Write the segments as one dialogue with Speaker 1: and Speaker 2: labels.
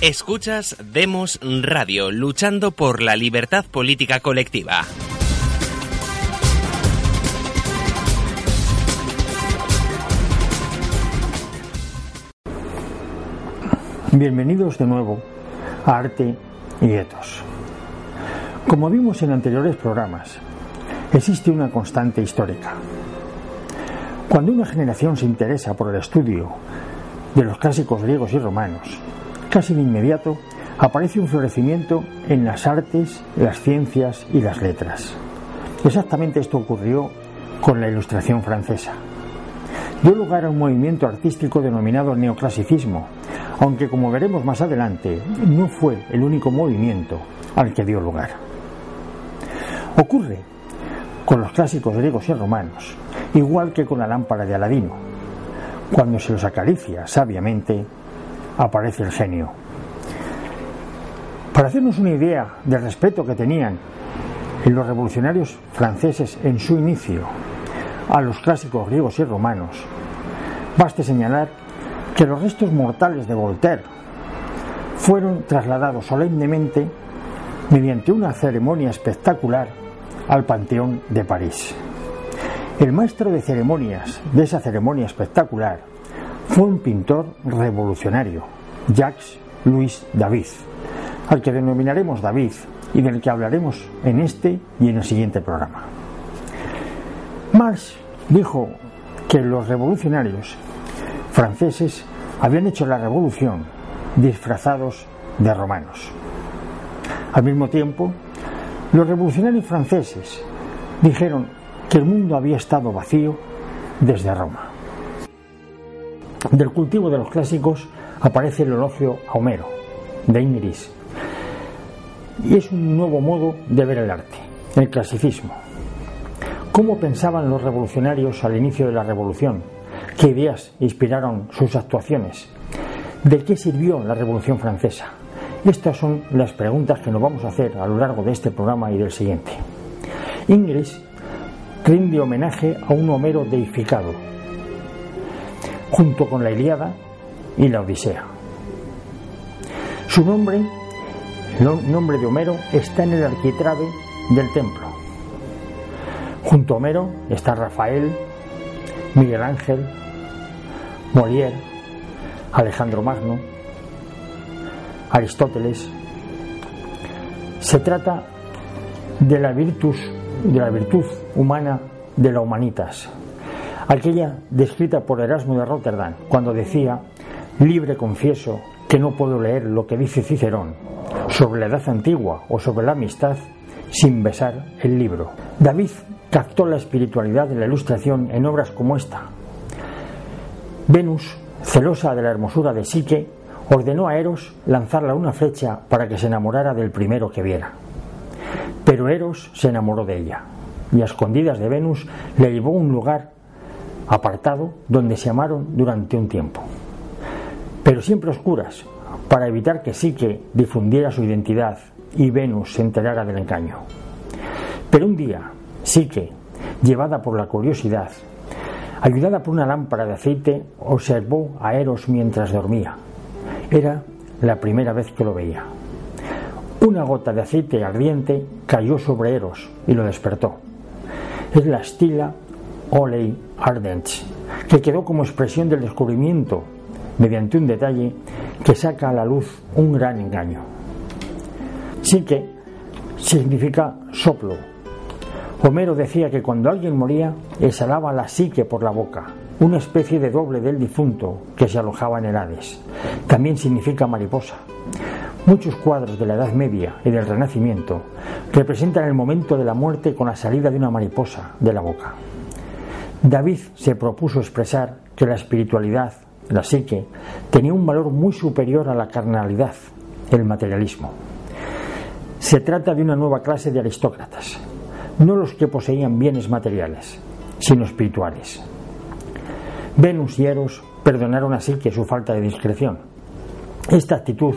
Speaker 1: Escuchas Demos Radio, luchando por la libertad política colectiva.
Speaker 2: Bienvenidos de nuevo a Arte y Etos. Como vimos en anteriores programas, existe una constante histórica. Cuando una generación se interesa por el estudio de los clásicos griegos y romanos, casi de inmediato aparece un florecimiento en las artes, las ciencias y las letras. Exactamente esto ocurrió con la Ilustración francesa. Dio lugar a un movimiento artístico denominado neoclasicismo, aunque como veremos más adelante, no fue el único movimiento al que dio lugar. Ocurre con los clásicos griegos y romanos, igual que con la lámpara de Aladino. Cuando se los acaricia sabiamente, aparece el genio. Para hacernos una idea del respeto que tenían en los revolucionarios franceses en su inicio a los clásicos griegos y romanos, baste señalar que los restos mortales de Voltaire fueron trasladados solemnemente mediante una ceremonia espectacular al Panteón de París. El maestro de ceremonias de esa ceremonia espectacular fue un pintor revolucionario, Jacques Louis David, al que denominaremos David y del que hablaremos en este y en el siguiente programa. Marx dijo que los revolucionarios franceses habían hecho la revolución disfrazados de romanos. Al mismo tiempo, los revolucionarios franceses dijeron que el mundo había estado vacío desde Roma. Del cultivo de los clásicos aparece el elogio a Homero, de Ingris, y es un nuevo modo de ver el arte, el clasicismo. ¿Cómo pensaban los revolucionarios al inicio de la revolución? ¿Qué ideas inspiraron sus actuaciones? ¿De qué sirvió la Revolución Francesa? Estas son las preguntas que nos vamos a hacer a lo largo de este programa y del siguiente. Ingres rinde homenaje a un Homero deificado, junto con la Ilíada y la Odisea. Su nombre, el nombre de Homero, está en el arquitrabe del templo. Junto a Homero está Rafael, Miguel Ángel, Molière, Alejandro Magno, Aristóteles. Se trata de la virtud, de la virtud humana de la humanitas, aquella descrita por Erasmo de Rotterdam cuando decía, libre confieso que no puedo leer lo que dice Cicerón sobre la edad antigua o sobre la amistad sin besar el libro. David captó la espiritualidad de la ilustración en obras como esta. Venus, celosa de la hermosura de Psique, ordenó a Eros lanzarla una flecha para que se enamorara del primero que viera. Pero Eros se enamoró de ella y a escondidas de Venus le llevó a un lugar apartado donde se amaron durante un tiempo. Pero siempre oscuras, para evitar que Psique difundiera su identidad y Venus se enterara del engaño. Pero un día, Psique, llevada por la curiosidad, ayudada por una lámpara de aceite, observó a Eros mientras dormía. Era la primera vez que lo veía. Una gota de aceite ardiente cayó sobre Eros y lo despertó. Es la estila Olei Ardens, que quedó como expresión del descubrimiento mediante un detalle que saca a la luz un gran engaño. Psique significa soplo. Homero decía que cuando alguien moría exhalaba la psique por la boca, una especie de doble del difunto que se alojaba en el Hades. También significa mariposa. Muchos cuadros de la Edad Media y del Renacimiento representan el momento de la muerte con la salida de una mariposa de la boca. David se propuso expresar que la espiritualidad, la psique, tenía un valor muy superior a la carnalidad, el materialismo. Se trata de una nueva clase de aristócratas, no los que poseían bienes materiales, sino espirituales. Venus y Eros perdonaron así que su falta de discreción. Esta actitud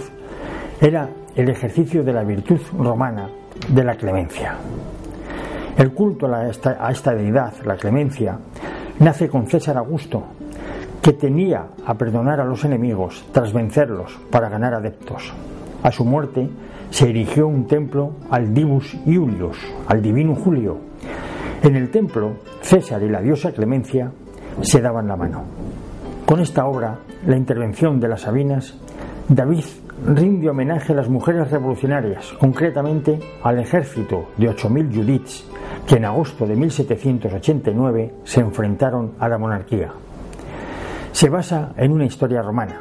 Speaker 2: era el ejercicio de la virtud romana de la clemencia. El culto a esta, a esta deidad, la clemencia, nace con César Augusto, que tenía a perdonar a los enemigos tras vencerlos para ganar adeptos. A su muerte se erigió un templo al Divus Iulius, al divino Julio. En el templo, César y la diosa Clemencia se daban la mano. Con esta obra, la intervención de las Sabinas, David rinde homenaje a las mujeres revolucionarias, concretamente al ejército de 8.000 Judiths que en agosto de 1789 se enfrentaron a la monarquía. Se basa en una historia romana.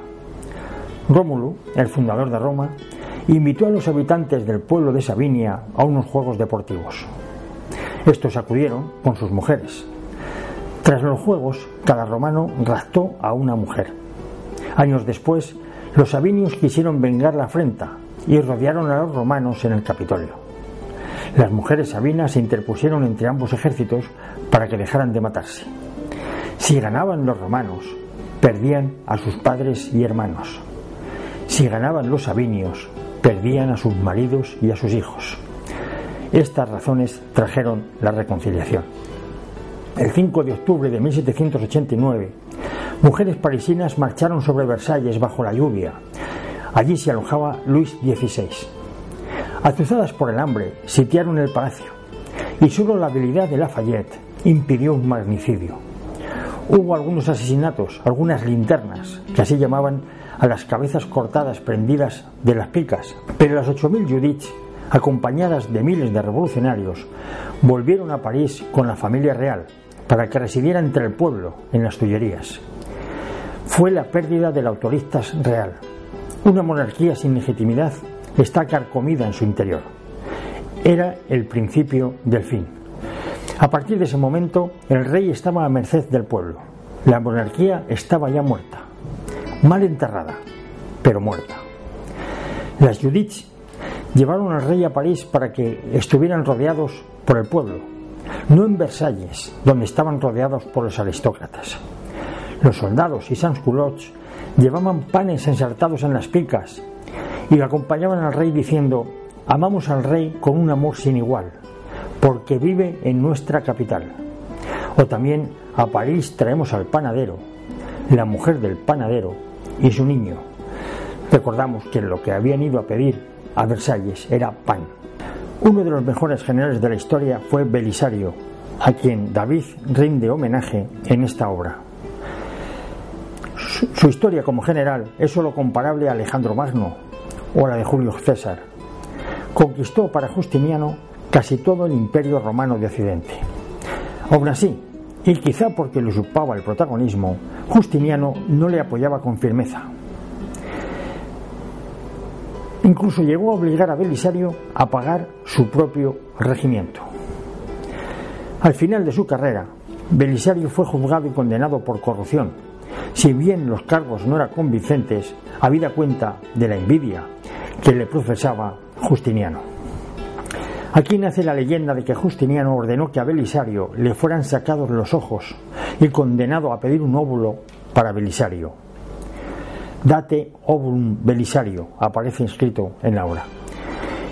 Speaker 2: Rómulo, el fundador de Roma, invitó a los habitantes del pueblo de Sabinia a unos juegos deportivos. Estos acudieron con sus mujeres. Tras los juegos, cada romano raptó a una mujer. Años después, los sabinios quisieron vengar la afrenta y rodearon a los romanos en el Capitolio. Las mujeres sabinas se interpusieron entre ambos ejércitos para que dejaran de matarse. Si ganaban los romanos, perdían a sus padres y hermanos. Si ganaban los sabinios, perdían a sus maridos y a sus hijos. Estas razones trajeron la reconciliación. El 5 de octubre de 1789, mujeres parisinas marcharon sobre Versalles bajo la lluvia. Allí se alojaba Luis XVI. Azuzadas por el hambre, sitiaron el palacio y solo la habilidad de Lafayette impidió un magnicidio. Hubo algunos asesinatos, algunas linternas, que así llamaban a las cabezas cortadas prendidas de las picas, pero las 8.000 Judith, acompañadas de miles de revolucionarios, volvieron a París con la familia real para que residiera entre el pueblo, en las Tullerías. Fue la pérdida del autorista real. Una monarquía sin legitimidad está carcomida en su interior. Era el principio del fin. A partir de ese momento, el rey estaba a merced del pueblo. La monarquía estaba ya muerta, mal enterrada, pero muerta. Las Judiths llevaron al rey a París para que estuvieran rodeados por el pueblo, no en Versalles, donde estaban rodeados por los aristócratas. Los soldados y sansculots llevaban panes ensartados en las picas y acompañaban al rey diciendo, amamos al rey con un amor sin igual, porque vive en nuestra capital. O también a París traemos al panadero, la mujer del panadero y su niño. Recordamos que lo que habían ido a pedir a Versalles era pan. Uno de los mejores generales de la historia fue Belisario, a quien David rinde homenaje en esta obra. Su, historia como general es solo comparable a Alejandro Magno, o la de Julio César. Conquistó para Justiniano casi todo el imperio romano de Occidente. Aún así, y quizá porque le usurpaba el protagonismo, Justiniano no le apoyaba con firmeza. Incluso llegó a obligar a Belisario a pagar su propio regimiento. Al final de su carrera, Belisario fue juzgado y condenado por corrupción. Si bien los cargos no eran convincentes, habida cuenta de la envidia que le profesaba Justiniano. Aquí nace la leyenda de que Justiniano ordenó que a Belisario le fueran sacados los ojos y condenado a pedir un óvulo para Belisario. Date ovulum Belisario aparece inscrito en la obra.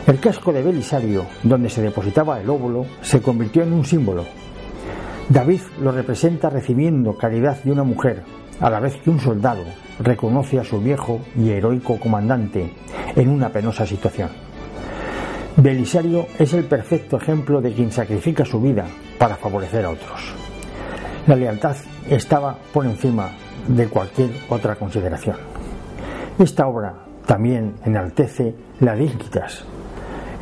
Speaker 2: El casco de Belisario, donde se depositaba el óvulo, se convirtió en un símbolo. David lo representa recibiendo caridad de una mujer, a la vez que un soldado reconoce a su viejo y heroico comandante en una penosa situación. Belisario es el perfecto ejemplo de quien sacrifica su vida para favorecer a otros. La lealtad estaba por encima de cualquier otra consideración. Esta obra también enaltece la dignitas,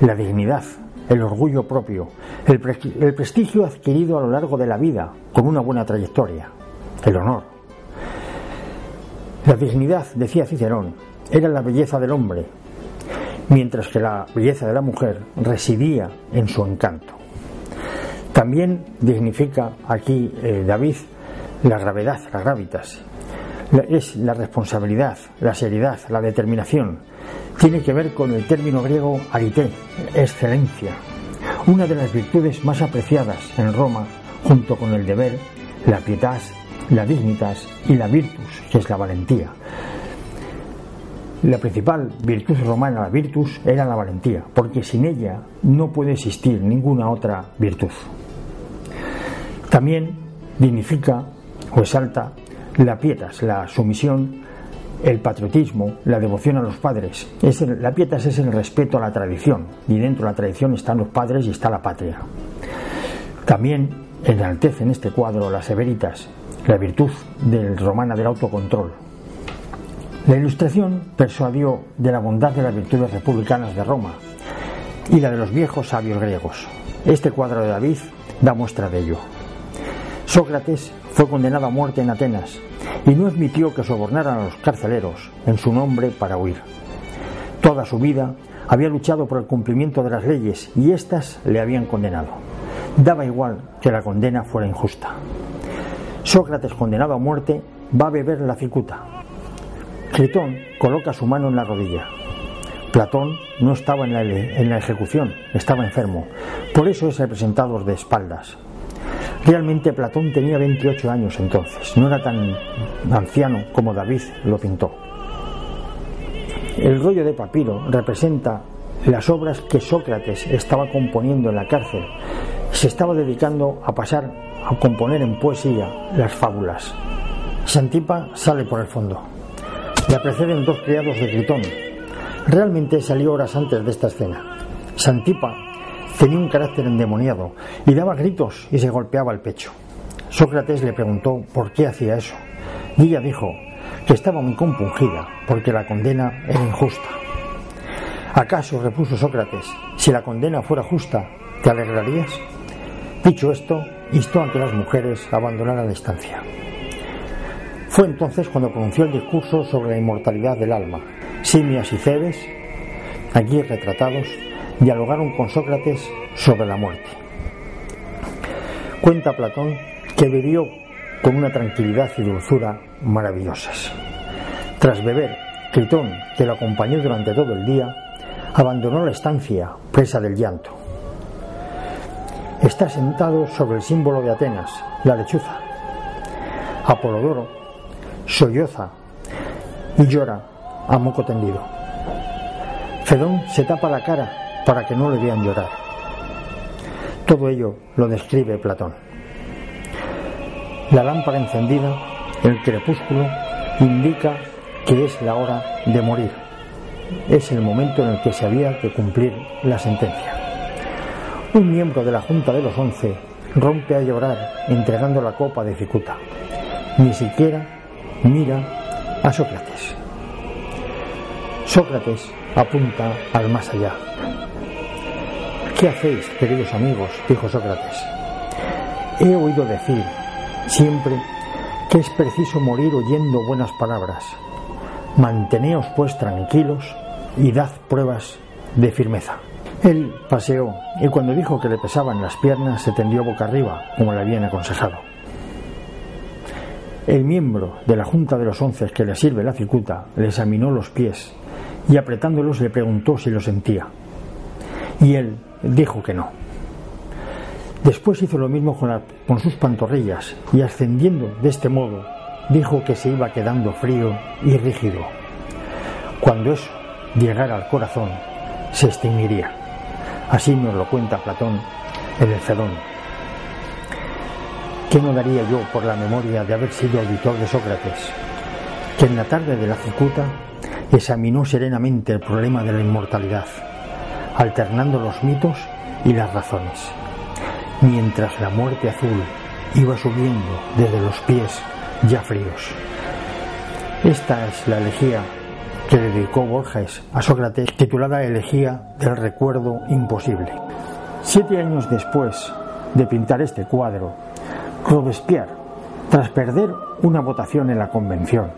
Speaker 2: la dignidad, el orgullo propio, el, el prestigio adquirido a lo largo de la vida con una buena trayectoria, el honor, la dignidad, decía Cicerón, era la belleza del hombre, mientras que la belleza de la mujer residía en su encanto. También dignifica aquí eh, David la gravedad, la gravitas, es la responsabilidad, la seriedad, la determinación. Tiene que ver con el término griego arité, excelencia, una de las virtudes más apreciadas en Roma, junto con el deber, la pietas, la dignitas y la virtus, que es la valentía. La principal virtud romana, la virtus, era la valentía, porque sin ella no puede existir ninguna otra virtud. También dignifica o exalta la pietas, la sumisión, el patriotismo, la devoción a los padres. Es la pietas es el respeto a la tradición, y dentro de la tradición están los padres y está la patria. También enaltece en este cuadro las severitas, la virtud del romana del autocontrol, la ilustración persuadió de la bondad de las virtudes republicanas de Roma y la de los viejos sabios griegos. Este cuadro de David da muestra de ello. Sócrates fue condenado a muerte en Atenas y no admitió que sobornaran a los carceleros en su nombre para huir. Toda su vida había luchado por el cumplimiento de las leyes y éstas le habían condenado. Daba igual que la condena fuera injusta. Sócrates, condenado a muerte, va a beber la cicuta, Critón coloca su mano en la rodilla. Platón no estaba en la, ejecución, estaba enfermo. Por eso es representado de espaldas. Realmente Platón tenía 28 años entonces, no era tan anciano como David lo pintó. El rollo de papiro representa las obras que Sócrates estaba componiendo en la cárcel. Se estaba dedicando a pasar a componer en poesía las fábulas. Santipa sale por el fondo. Le preceden dos criados de Gritón. Realmente salió horas antes de esta escena. Santipa tenía un carácter endemoniado y daba gritos y se golpeaba el pecho. Sócrates le preguntó por qué hacía eso. Y ella dijo que estaba muy compungida porque la condena era injusta. ¿Acaso, repuso Sócrates, si la condena fuera justa, te alegrarías? Dicho esto, instó a que las mujeres abandonaran la estancia. Fue entonces cuando pronunció el discurso sobre la inmortalidad del alma. Simias y Cebes, allí retratados, dialogaron con Sócrates sobre la muerte. Cuenta Platón que bebió con una tranquilidad y dulzura maravillosas. Tras beber, Critón, que lo acompañó durante todo el día, abandonó la estancia, presa del llanto. Está sentado sobre el símbolo de Atenas, la lechuza. Apolodoro, solloza y llora a moco tendido. Fedón se tapa la cara para que no le vean llorar. Todo ello lo describe Platón. La lámpara encendida, el crepúsculo, indica que es la hora de morir. Es el momento en el que se había que cumplir la sentencia. Un miembro de la Junta de los Once rompe a llorar entregando la copa de Cicuta. Ni siquiera mira a Sócrates. Sócrates apunta al más allá. ¿Qué hacéis, queridos amigos? dijo Sócrates. He oído decir siempre que es preciso morir oyendo buenas palabras. Manteneos pues tranquilos y dad pruebas de firmeza. Él paseó y cuando dijo que le pesaban las piernas se tendió boca arriba, como le habían aconsejado. El miembro de la Junta de los Once que le sirve la cicuta le examinó los pies y apretándolos le preguntó si lo sentía. Y él dijo que no. Después hizo lo mismo con, con sus pantorrillas y ascendiendo de este modo dijo que se iba quedando frío y rígido. Cuando eso llegara al corazón, se extinguiría. Así nos lo cuenta Platón en el Fedón. ¿Qué no daría yo por la memoria de haber sido auditor de Sócrates, que en la tarde de la Cicuta examinó serenamente el problema de la inmortalidad, alternando los mitos y las razones, mientras la muerte azul iba subiendo desde los pies ya fríos? Esta es la elegía que dedicó Borges a Sócrates, titulada Elegía del Recuerdo Imposible. Siete años después de pintar este cuadro, Robespierre, tras perder una votación en la convención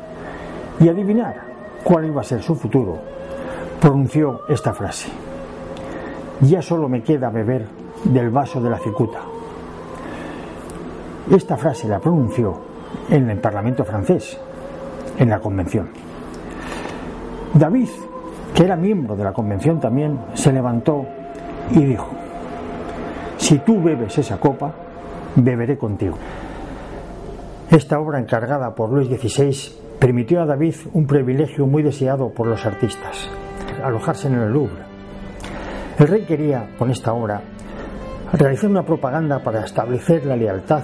Speaker 2: y adivinar cuál iba a ser su futuro, pronunció esta frase. Ya solo me queda beber del vaso de la cicuta. Esta frase la pronunció en el Parlamento francés, en la Convención. David, que era miembro de la Convención también, se levantó y dijo, si tú bebes esa copa, beberé contigo. Esta obra encargada por Luis XVI permitió a David un privilegio muy deseado por los artistas, alojarse en el Louvre. El rey quería, con esta obra, realizar una propaganda para establecer la lealtad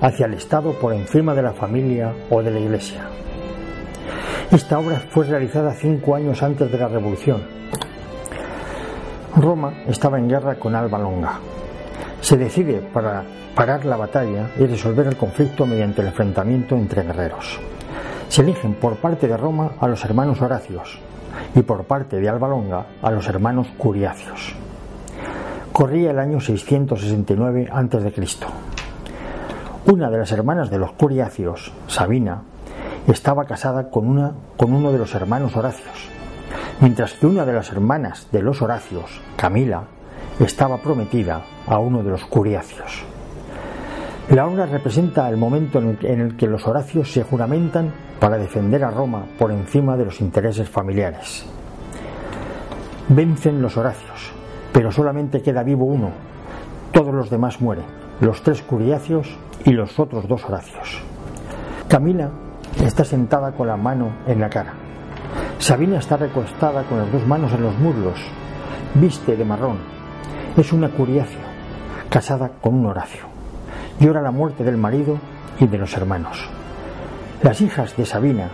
Speaker 2: hacia el Estado por encima de la familia o de la Iglesia. Esta obra fue realizada cinco años antes de la Revolución. Roma estaba en guerra con Alba Longa. Se decide para parar la batalla y resolver el conflicto mediante el enfrentamiento entre guerreros. Se eligen por parte de Roma a los hermanos Horacios y por parte de Alba Longa a los hermanos Curiacios. Corría el año 669 a.C. Una de las hermanas de los Curiacios, Sabina, estaba casada con, una, con uno de los hermanos Horacios, mientras que una de las hermanas de los Horacios, Camila, estaba prometida a uno de los Curiacios. La obra representa el momento en el que los Horacios se juramentan para defender a Roma por encima de los intereses familiares. Vencen los Horacios, pero solamente queda vivo uno. Todos los demás mueren, los tres curiacios y los otros dos Horacios. Camila está sentada con la mano en la cara. Sabina está recostada con las dos manos en los muslos. Viste de marrón. Es una curiacio, casada con un Horacio. Llora la muerte del marido y de los hermanos. Las hijas de Sabina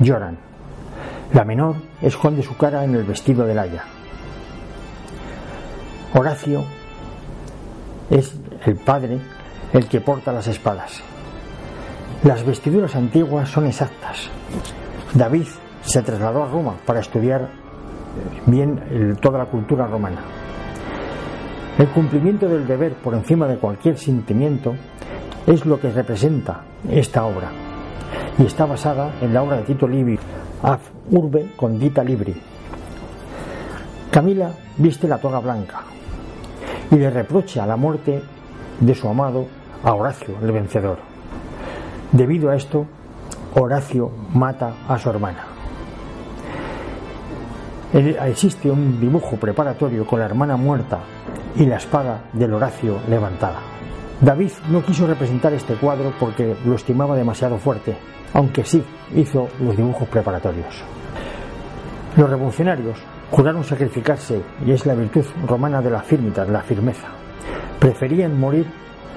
Speaker 2: lloran. La menor esconde su cara en el vestido del haya. Horacio es el padre el que porta las espadas. Las vestiduras antiguas son exactas. David se trasladó a Roma para estudiar bien toda la cultura romana. El cumplimiento del deber por encima de cualquier sentimiento es lo que representa esta obra y está basada en la obra de Tito Livio, Af Urbe Condita Libri. Camila viste la toga blanca, y le reprocha la muerte de su amado a Horacio, el vencedor. Debido a esto, Horacio mata a su hermana. Existe un dibujo preparatorio con la hermana muerta y la espada del Horacio levantada. David no quiso representar este cuadro porque lo estimaba demasiado fuerte, aunque sí hizo los dibujos preparatorios. Los revolucionarios Juraron sacrificarse y es la virtud romana de la firmita, de la firmeza. Preferían morir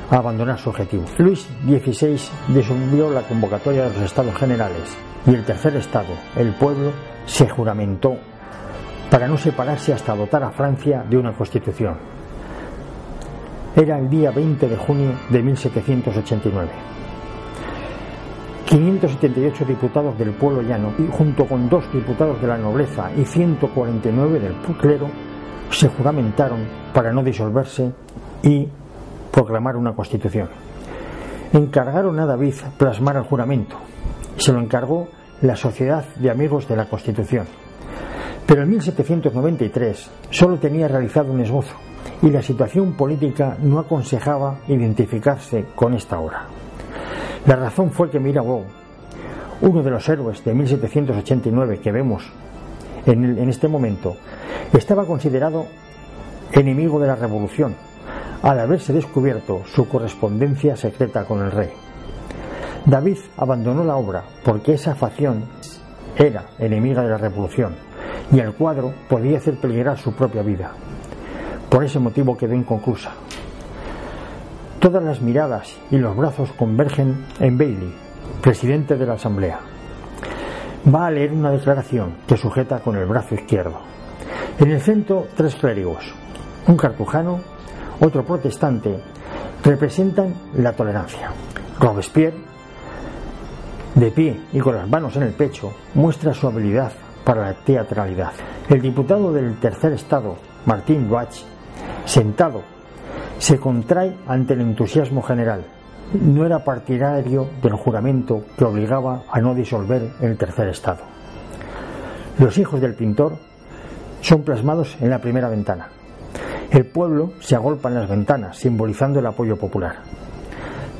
Speaker 2: a abandonar su objetivo. Luis XVI disolvió la convocatoria de los estados generales y el tercer estado, el pueblo, se juramentó para no separarse hasta dotar a Francia de una constitución. Era el día 20 de junio de 1789. 578 diputados del pueblo llano y junto con dos diputados de la nobleza y 149 del clero se juramentaron para no disolverse y proclamar una constitución. Encargaron a David plasmar el juramento. Se lo encargó la Sociedad de Amigos de la Constitución. Pero en 1793 solo tenía realizado un esbozo y la situación política no aconsejaba identificarse con esta obra. La razón fue que Mirabeau, uno de los héroes de 1789 que vemos en, en este momento, estaba considerado enemigo de la revolución al haberse descubierto su correspondencia secreta con el rey. David abandonó la obra porque esa facción era enemiga de la revolución y el cuadro podía hacer peligrar su propia vida. Por ese motivo quedó inconclusa. Todas las miradas y los brazos convergen en Bailey, presidente de la Asamblea. Va a leer una declaración que sujeta con el brazo izquierdo. En el centro, tres clérigos, un cartujano, otro protestante, representan la tolerancia. Robespierre, de pie y con las manos en el pecho, muestra su habilidad para la teatralidad. El diputado del tercer estado, Martín Roach, sentado se contrae ante el entusiasmo general. No era partidario del juramento que obligaba a no disolver el tercer estado. Los hijos del pintor son plasmados en la primera ventana. El pueblo se agolpa en las ventanas, simbolizando el apoyo popular.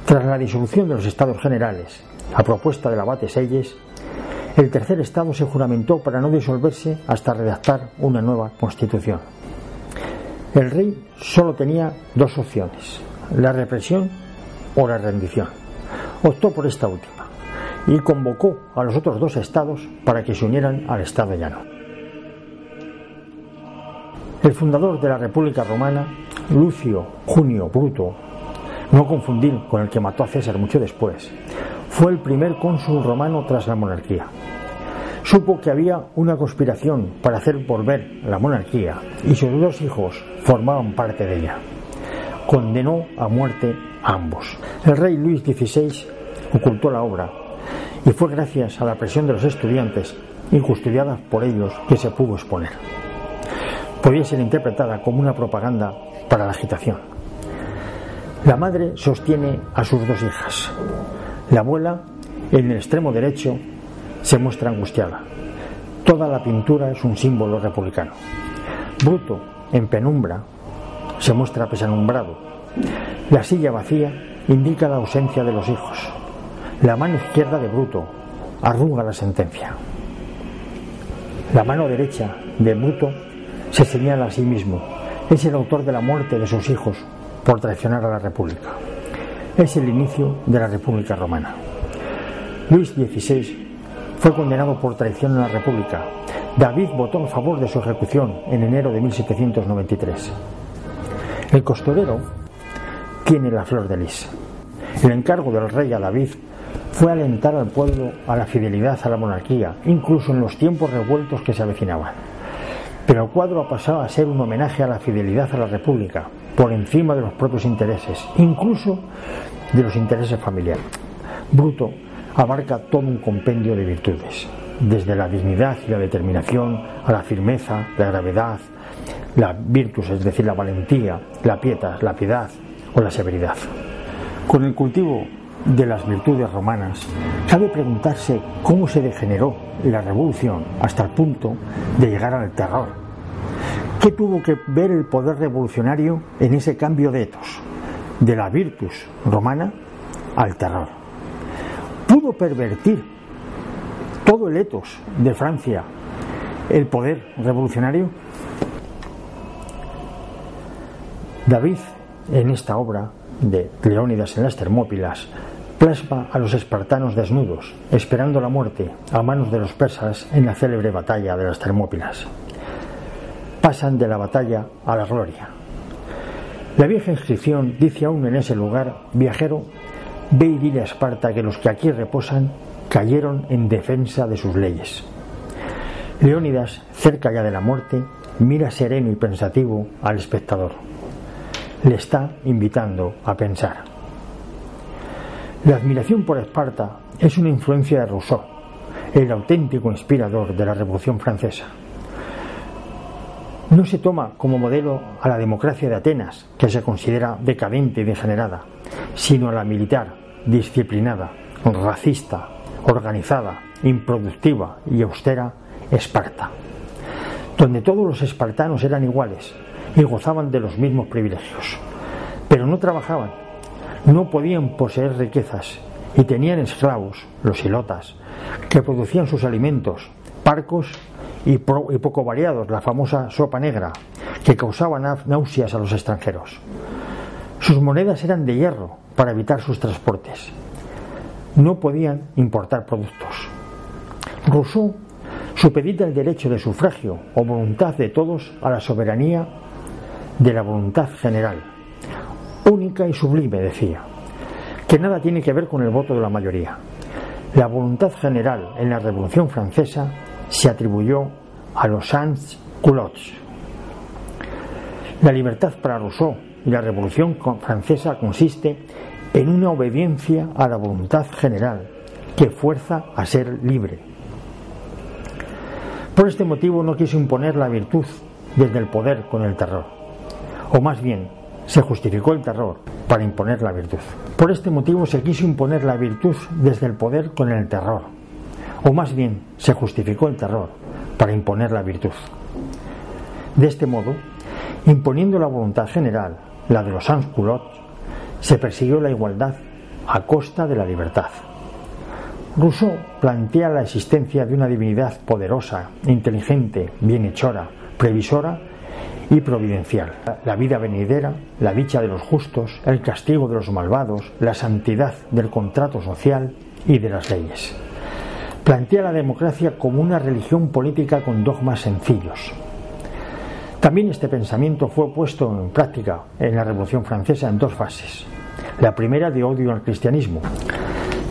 Speaker 2: Tras la disolución de los estados generales, a propuesta del abate Selles, el tercer estado se juramentó para no disolverse hasta redactar una nueva constitución. El rey solo tenía dos opciones, la represión o la rendición. Optó por esta última y convocó a los otros dos estados para que se unieran al Estado llano. El fundador de la República Romana, Lucio Junio Bruto, no confundir con el que mató a César mucho después, fue el primer cónsul romano tras la monarquía. Supo que había una conspiración para hacer volver la monarquía y sus dos hijos formaban parte de ella. Condenó a muerte a ambos. El rey Luis XVI ocultó la obra y fue gracias a la presión de los estudiantes y custodiadas por ellos que se pudo exponer. Podía ser interpretada como una propaganda para la agitación. La madre sostiene a sus dos hijas. La abuela, en el extremo derecho, se muestra angustiada. Toda la pintura es un símbolo republicano. Bruto, en penumbra, se muestra pesanumbrado. La silla vacía indica la ausencia de los hijos. La mano izquierda de Bruto arruga la sentencia. La mano derecha de Bruto se señala a sí mismo. Es el autor de la muerte de sus hijos por traicionar a la República. Es el inicio de la República Romana. Luis XVI fue condenado por traición a la República. David votó a favor de su ejecución en enero de 1793. El costurero tiene la flor de lis. El encargo del rey a David fue alentar al pueblo a la fidelidad a la monarquía, incluso en los tiempos revueltos que se avecinaban. Pero el cuadro ha pasado a ser un homenaje a la fidelidad a la República, por encima de los propios intereses, incluso de los intereses familiares. Bruto abarca todo un compendio de virtudes, desde la dignidad y la determinación a la firmeza, la gravedad, la virtus, es decir, la valentía, la piedad, la piedad o la severidad. Con el cultivo de las virtudes romanas, cabe preguntarse cómo se degeneró la revolución hasta el punto de llegar al terror. ¿Qué tuvo que ver el poder revolucionario en ese cambio de etos, de la virtus romana al terror? pudo pervertir todo el etos de Francia, el poder revolucionario? David, en esta obra de Leónidas en las Termópilas, plasma a los espartanos desnudos, esperando la muerte a manos de los persas en la célebre batalla de las Termópilas. Pasan de la batalla a la gloria. La vieja inscripción dice aún en ese lugar, viajero, Ve y dile a Esparta que los que aquí reposan cayeron en defensa de sus leyes. Leónidas, cerca ya de la muerte, mira sereno y pensativo al espectador. Le está invitando a pensar. La admiración por Esparta es una influencia de Rousseau, el auténtico inspirador de la Revolución Francesa. No se toma como modelo a la democracia de Atenas, que se considera decadente y degenerada, sino a la militar, disciplinada, racista, organizada, improductiva y austera Esparta, donde todos los espartanos eran iguales y gozaban de los mismos privilegios, pero no trabajaban, no podían poseer riquezas y tenían esclavos, los ilotas, que producían sus alimentos, parcos y, poco variados, la famosa sopa negra, que causaban náuseas a los extranjeros. Sus monedas eran de hierro para evitar sus transportes. No podían importar productos. Rousseau supedita el derecho de sufragio o voluntad de todos a la soberanía de la voluntad general, única y sublime, decía, que nada tiene que ver con el voto de la mayoría. La voluntad general en la Revolución Francesa se atribuyó a los sans culottes. La libertad para Rousseau y la Revolución Francesa consiste en una obediencia a la voluntad general que fuerza a ser libre. Por este motivo no quiso imponer la virtud desde el poder con el terror, o más bien se justificó el terror para imponer la virtud. Por este motivo se quiso imponer la virtud desde el poder con el terror, o más bien se justificó el terror para imponer la virtud. De este modo, imponiendo la voluntad general, la de los sans se persiguió la igualdad a costa de la libertad. Rousseau plantea la existencia de una divinidad poderosa, inteligente, bienhechora, previsora y providencial. La vida venidera, la dicha de los justos, el castigo de los malvados, la santidad del contrato social y de las leyes. Plantea la democracia como una religión política con dogmas sencillos. También este pensamiento fue puesto en práctica en la Revolución Francesa en dos fases. La primera de odio al cristianismo.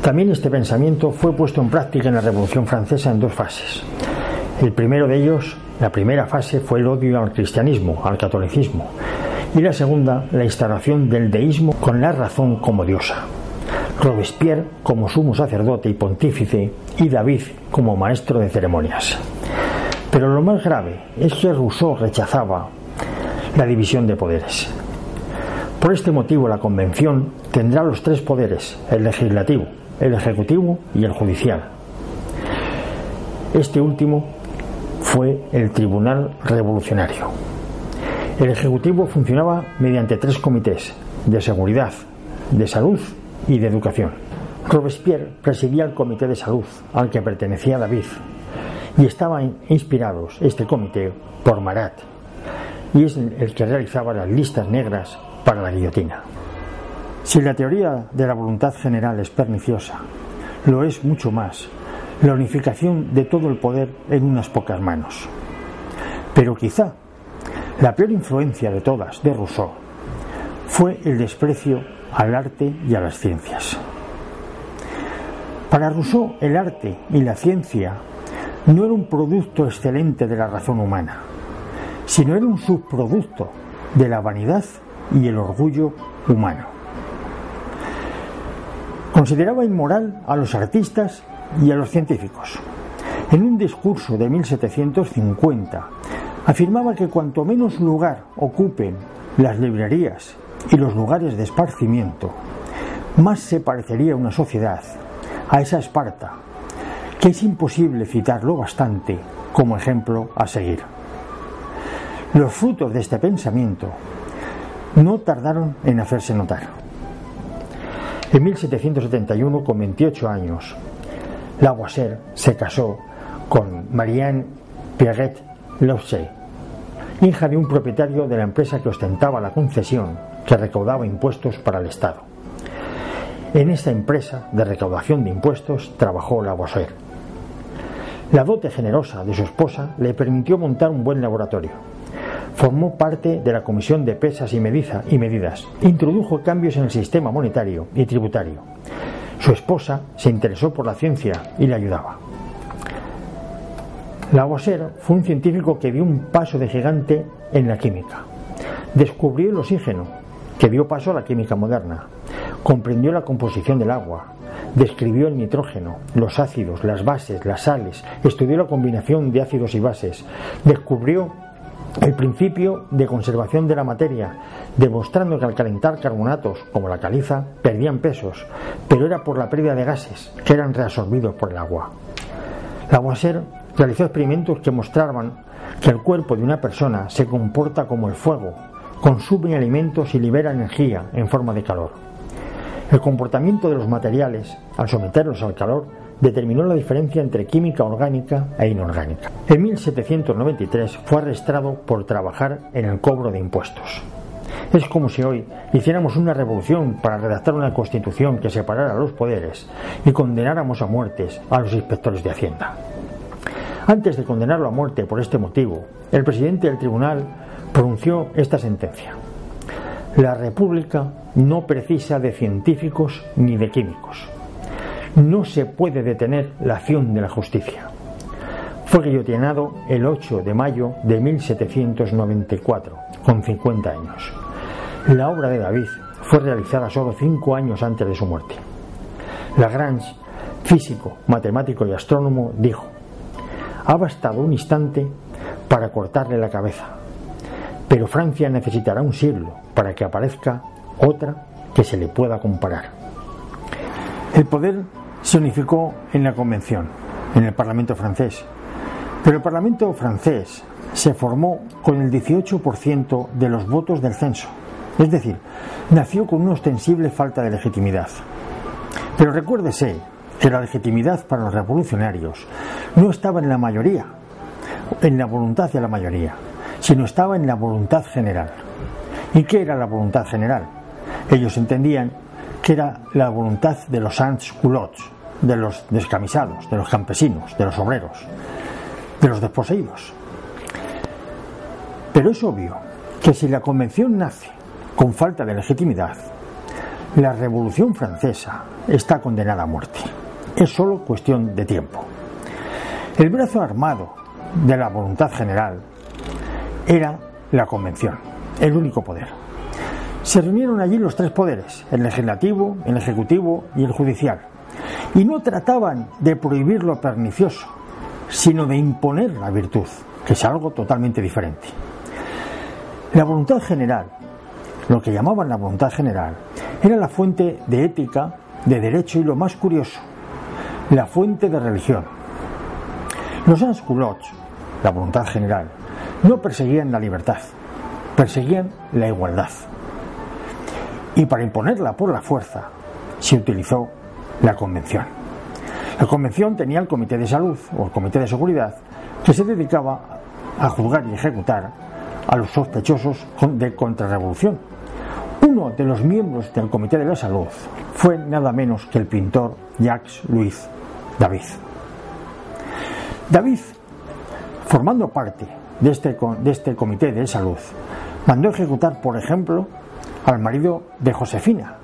Speaker 2: También este pensamiento fue puesto en práctica en la Revolución Francesa en dos fases. El primero de ellos la primera fase fue el odio al cristianismo, al catolicismo, y la segunda, la instalación del deísmo con la razón como diosa. Robespierre como sumo sacerdote y pontífice y David como maestro de ceremonias. Pero lo más grave es que Rousseau rechazaba la división de poderes. Por este motivo la Convención tendrá los tres poderes, el legislativo, el ejecutivo y el judicial. Este último fue el Tribunal Revolucionario. El Ejecutivo funcionaba mediante tres comités de seguridad, de salud y de educación. Robespierre presidía el Comité de Salud, al que pertenecía David, y estaban inspirados este comité por Marat, y es el que realizaba las listas negras para la guillotina. Si la teoría de la voluntad general es perniciosa, lo es mucho más la unificación de todo el poder en unas pocas manos. Pero quizá la peor influencia de todas de Rousseau fue el desprecio al arte y a las ciencias. Para Rousseau el arte y la ciencia no era un producto excelente de la razón humana, sino era un subproducto de la vanidad y el orgullo humano. Consideraba inmoral a los artistas y a los científicos. En un discurso de 1750 afirmaba que cuanto menos lugar ocupen las librerías y los lugares de esparcimiento, más se parecería una sociedad a esa Esparta, que es imposible citarlo bastante como ejemplo a seguir. Los frutos de este pensamiento no tardaron en hacerse notar. En 1771, con 28 años, Lavoisier se casó con Marianne Pierret Lousset, hija de un propietario de la empresa que ostentaba la concesión que recaudaba impuestos para el Estado. En esta empresa de recaudación de impuestos trabajó Lavoisier. La dote generosa de su esposa le permitió montar un buen laboratorio. Formó parte de la Comisión de Pesas y Medidas. Introdujo cambios en el sistema monetario y tributario su esposa se interesó por la ciencia y le ayudaba. Lavoisier fue un científico que dio un paso de gigante en la química. Descubrió el oxígeno, que dio paso a la química moderna. Comprendió la composición del agua, describió el nitrógeno, los ácidos, las bases, las sales, estudió la combinación de ácidos y bases, descubrió el principio de conservación de la materia, demostrando que al calentar carbonatos, como la caliza, perdían pesos, pero era por la pérdida de gases, que eran reabsorbidos por el agua. Lavoisier realizó experimentos que mostraban que el cuerpo de una persona se comporta como el fuego, consume alimentos y libera energía en forma de calor. El comportamiento de los materiales, al someterlos al calor, determinó la diferencia entre química orgánica e inorgánica. En 1793 fue arrestado por trabajar en el cobro de impuestos. Es como si hoy hiciéramos una revolución para redactar una constitución que separara los poderes y condenáramos a muertes a los inspectores de Hacienda. Antes de condenarlo a muerte por este motivo, el presidente del tribunal pronunció esta sentencia. La República no precisa de científicos ni de químicos no se puede detener la acción de la justicia. Fue guillotinado el 8 de mayo de 1794, con 50 años. La obra de David fue realizada solo cinco años antes de su muerte. Lagrange, físico, matemático y astrónomo, dijo, ha bastado un instante para cortarle la cabeza, pero Francia necesitará un siglo para que aparezca otra que se le pueda comparar. El poder se unificó en la Convención, en el Parlamento francés. Pero el Parlamento francés se formó con el 18% de los votos del censo. Es decir, nació con una ostensible falta de legitimidad. Pero recuérdese que la legitimidad para los revolucionarios no estaba en la mayoría, en la voluntad de la mayoría, sino estaba en la voluntad general. ¿Y qué era la voluntad general? Ellos entendían que era la voluntad de los sans culottes, de los descamisados, de los campesinos, de los obreros, de los desposeídos. Pero es obvio que si la convención nace con falta de legitimidad, la revolución francesa está condenada a muerte. Es solo cuestión de tiempo. El brazo armado de la voluntad general era la convención, el único poder. Se reunieron allí los tres poderes, el legislativo, el ejecutivo y el judicial, y no trataban de prohibir lo pernicioso, sino de imponer la virtud, que es algo totalmente diferente. La voluntad general, lo que llamaban la voluntad general, era la fuente de ética, de derecho y lo más curioso, la fuente de religión. Los ansculots, la voluntad general, no perseguían la libertad, perseguían la igualdad. Y para imponerla por la fuerza se utilizó la convención. La convención tenía el comité de salud o el comité de seguridad que se dedicaba a juzgar y ejecutar a los sospechosos de contrarrevolución. Uno de los miembros del Comité de la Salud fue nada menos que el pintor Jacques Louis David. David, formando parte de este, de este Comité de Salud, mandó ejecutar, por ejemplo, al marido de Josefina,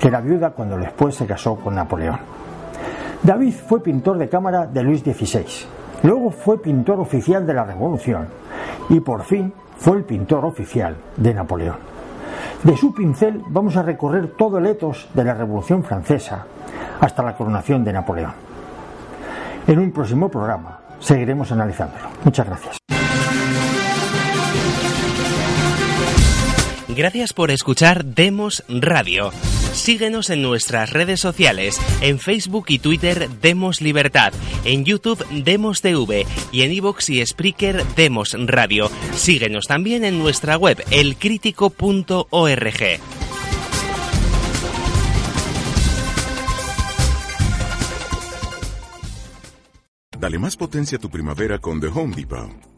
Speaker 2: que era viuda cuando después se casó con Napoleón. David fue pintor de cámara de Luis XVI, luego fue pintor oficial de la Revolución y por fin fue el pintor oficial de Napoleón. De su pincel vamos a recorrer todo el etos de la Revolución Francesa hasta la coronación de Napoleón. En un próximo programa seguiremos analizándolo. Muchas gracias.
Speaker 1: Gracias por escuchar Demos Radio. Síguenos en nuestras redes sociales, en Facebook y Twitter Demos Libertad, en YouTube Demos TV y en iVoox y Spreaker Demos Radio. Síguenos también en nuestra web elcrítico.org.
Speaker 3: Dale más potencia a tu primavera con The Home Depot.